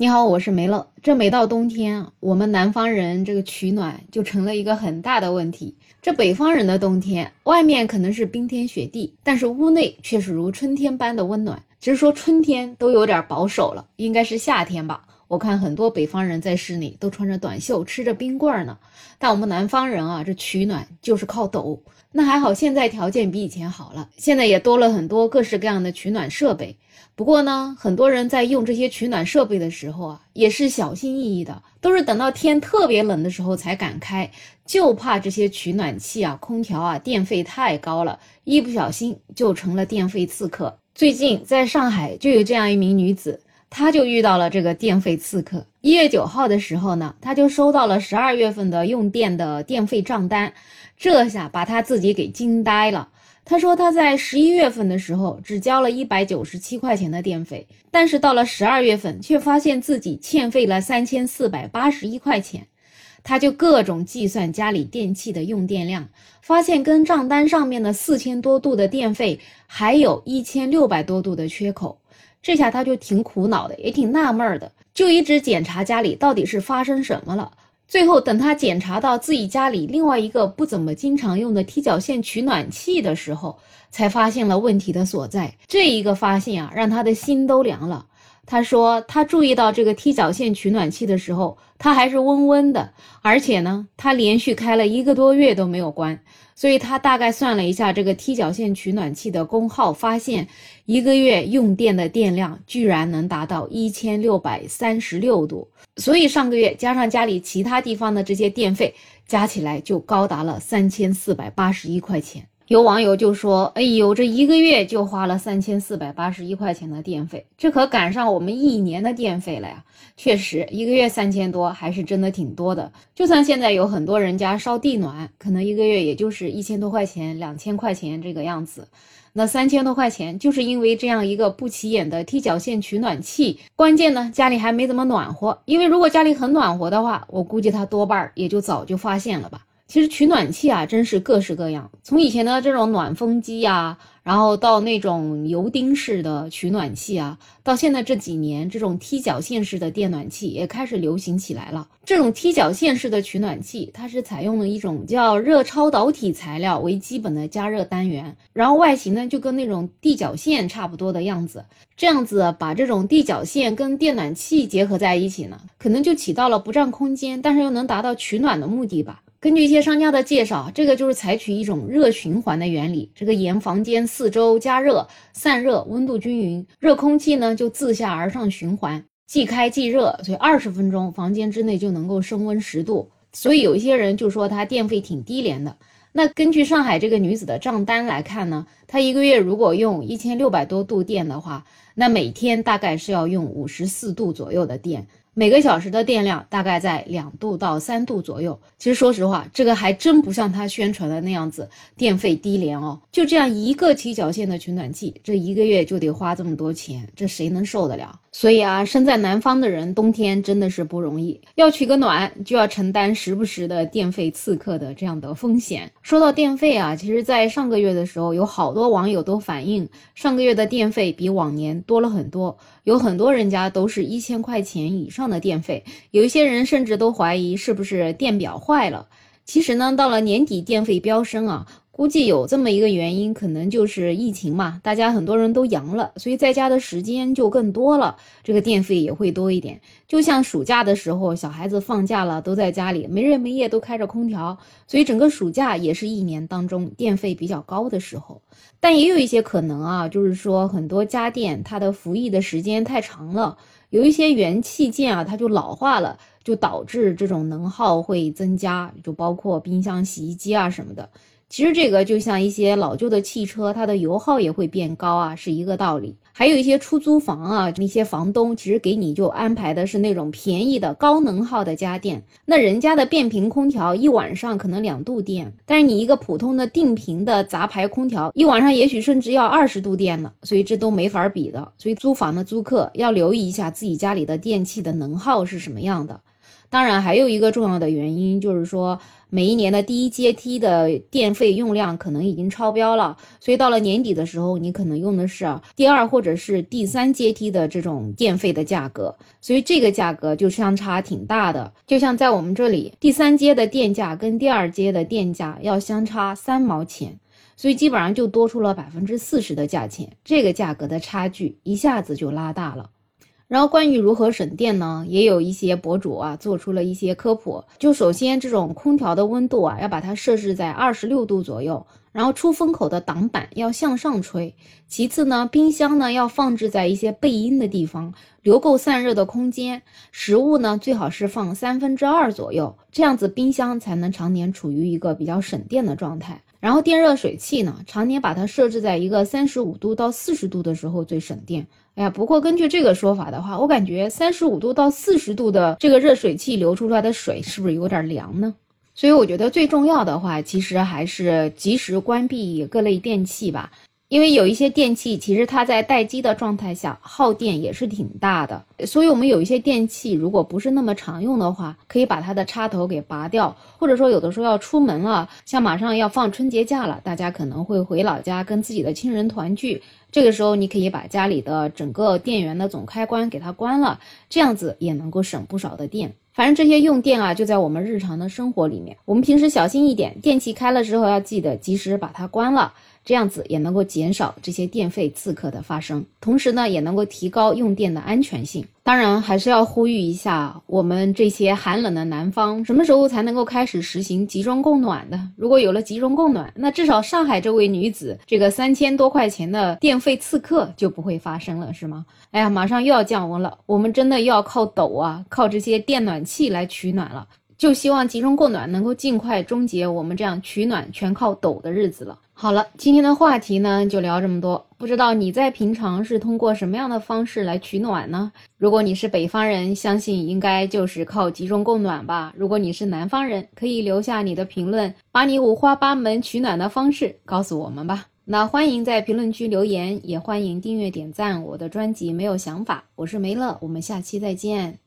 你好，我是梅乐。这每到冬天，我们南方人这个取暖就成了一个很大的问题。这北方人的冬天，外面可能是冰天雪地，但是屋内却是如春天般的温暖。只是说春天都有点保守了，应该是夏天吧。我看很多北方人在室内都穿着短袖，吃着冰棍呢。但我们南方人啊，这取暖就是靠抖。那还好，现在条件比以前好了，现在也多了很多各式各样的取暖设备。不过呢，很多人在用这些取暖设备的时候啊，也是小心翼翼的，都是等到天特别冷的时候才敢开，就怕这些取暖器啊、空调啊电费太高了，一不小心就成了电费刺客。最近在上海就有这样一名女子，他就遇到了这个电费刺客。一月九号的时候呢，他就收到了十二月份的用电的电费账单，这下把他自己给惊呆了。他说他在十一月份的时候只交了一百九十七块钱的电费，但是到了十二月份却发现自己欠费了三千四百八十一块钱，他就各种计算家里电器的用电量，发现跟账单上面的四千多度的电费还有一千六百多度的缺口，这下他就挺苦恼的，也挺纳闷的，就一直检查家里到底是发生什么了。最后，等他检查到自己家里另外一个不怎么经常用的踢脚线取暖器的时候，才发现了问题的所在。这一个发现啊，让他的心都凉了。他说，他注意到这个踢脚线取暖器的时候，它还是温温的，而且呢，他连续开了一个多月都没有关。所以他大概算了一下这个踢脚线取暖器的功耗，发现一个月用电的电量居然能达到一千六百三十六度。所以上个月加上家里其他地方的这些电费，加起来就高达了三千四百八十一块钱。有网友就说：“哎呦，这一个月就花了三千四百八十一块钱的电费，这可赶上我们一年的电费了呀！”确实，一个月三千多还是真的挺多的。就算现在有很多人家烧地暖，可能一个月也就是一千多块钱、两千块钱这个样子。那三千多块钱，就是因为这样一个不起眼的踢脚线取暖器。关键呢，家里还没怎么暖和，因为如果家里很暖和的话，我估计他多半也就早就发现了吧。其实取暖器啊，真是各式各样。从以前的这种暖风机呀，然后到那种油汀式的取暖器啊，到现在这几年这种踢脚线式的电暖器也开始流行起来了。这种踢脚线式的取暖器，它是采用了一种叫热超导体材料为基本的加热单元，然后外形呢就跟那种地脚线差不多的样子。这样子把这种地脚线跟电暖器结合在一起呢，可能就起到了不占空间，但是又能达到取暖的目的吧。根据一些商家的介绍，这个就是采取一种热循环的原理，这个沿房间四周加热、散热，温度均匀，热空气呢就自下而上循环，即开即热，所以二十分钟房间之内就能够升温十度。所以有一些人就说它电费挺低廉的。那根据上海这个女子的账单来看呢，她一个月如果用一千六百多度电的话，那每天大概是要用五十四度左右的电。每个小时的电量大概在两度到三度左右。其实说实话，这个还真不像他宣传的那样子电费低廉哦。就这样一个踢脚线的取暖器，这一个月就得花这么多钱，这谁能受得了？所以啊，身在南方的人，冬天真的是不容易，要取个暖就要承担时不时的电费刺客的这样的风险。说到电费啊，其实，在上个月的时候，有好多网友都反映，上个月的电费比往年多了很多，有很多人家都是一千块钱以上。的电费，有一些人甚至都怀疑是不是电表坏了。其实呢，到了年底电费飙升啊，估计有这么一个原因，可能就是疫情嘛，大家很多人都阳了，所以在家的时间就更多了，这个电费也会多一点。就像暑假的时候，小孩子放假了，都在家里没日没夜都开着空调，所以整个暑假也是一年当中电费比较高的时候。但也有一些可能啊，就是说很多家电它的服役的时间太长了。有一些元器件啊，它就老化了，就导致这种能耗会增加，就包括冰箱、洗衣机啊什么的。其实这个就像一些老旧的汽车，它的油耗也会变高啊，是一个道理。还有一些出租房啊，那些房东其实给你就安排的是那种便宜的高能耗的家电，那人家的变频空调一晚上可能两度电，但是你一个普通的定频的杂牌空调一晚上也许甚至要二十度电呢，所以这都没法比的。所以租房的租客要留意一下自己家里的电器的能耗是什么样的。当然，还有一个重要的原因就是说，每一年的第一阶梯的电费用量可能已经超标了，所以到了年底的时候，你可能用的是第二或者是第三阶梯的这种电费的价格，所以这个价格就相差挺大的。就像在我们这里，第三阶的电价跟第二阶的电价要相差三毛钱，所以基本上就多出了百分之四十的价钱，这个价格的差距一下子就拉大了。然后关于如何省电呢，也有一些博主啊做出了一些科普。就首先这种空调的温度啊，要把它设置在二十六度左右，然后出风口的挡板要向上吹。其次呢，冰箱呢要放置在一些背阴的地方，留够散热的空间。食物呢最好是放三分之二左右，这样子冰箱才能常年处于一个比较省电的状态。然后电热水器呢，常年把它设置在一个三十五度到四十度的时候最省电。哎呀，不过根据这个说法的话，我感觉三十五度到四十度的这个热水器流出来的水是不是有点凉呢？所以我觉得最重要的话，其实还是及时关闭各类电器吧。因为有一些电器，其实它在待机的状态下耗电也是挺大的，所以我们有一些电器如果不是那么常用的话，可以把它的插头给拔掉，或者说有的时候要出门了，像马上要放春节假了，大家可能会回老家跟自己的亲人团聚，这个时候你可以把家里的整个电源的总开关给它关了，这样子也能够省不少的电。反正这些用电啊，就在我们日常的生活里面，我们平时小心一点，电器开了之后要记得及时把它关了。这样子也能够减少这些电费刺客的发生，同时呢，也能够提高用电的安全性。当然，还是要呼吁一下我们这些寒冷的南方，什么时候才能够开始实行集中供暖的？如果有了集中供暖，那至少上海这位女子这个三千多块钱的电费刺客就不会发生了，是吗？哎呀，马上又要降温了，我们真的又要靠抖啊，靠这些电暖气来取暖了。就希望集中供暖能够尽快终结我们这样取暖全靠抖的日子了。好了，今天的话题呢就聊这么多。不知道你在平常是通过什么样的方式来取暖呢？如果你是北方人，相信应该就是靠集中供暖吧。如果你是南方人，可以留下你的评论，把你五花八门取暖的方式告诉我们吧。那欢迎在评论区留言，也欢迎订阅点赞我的专辑。没有想法，我是梅乐，我们下期再见。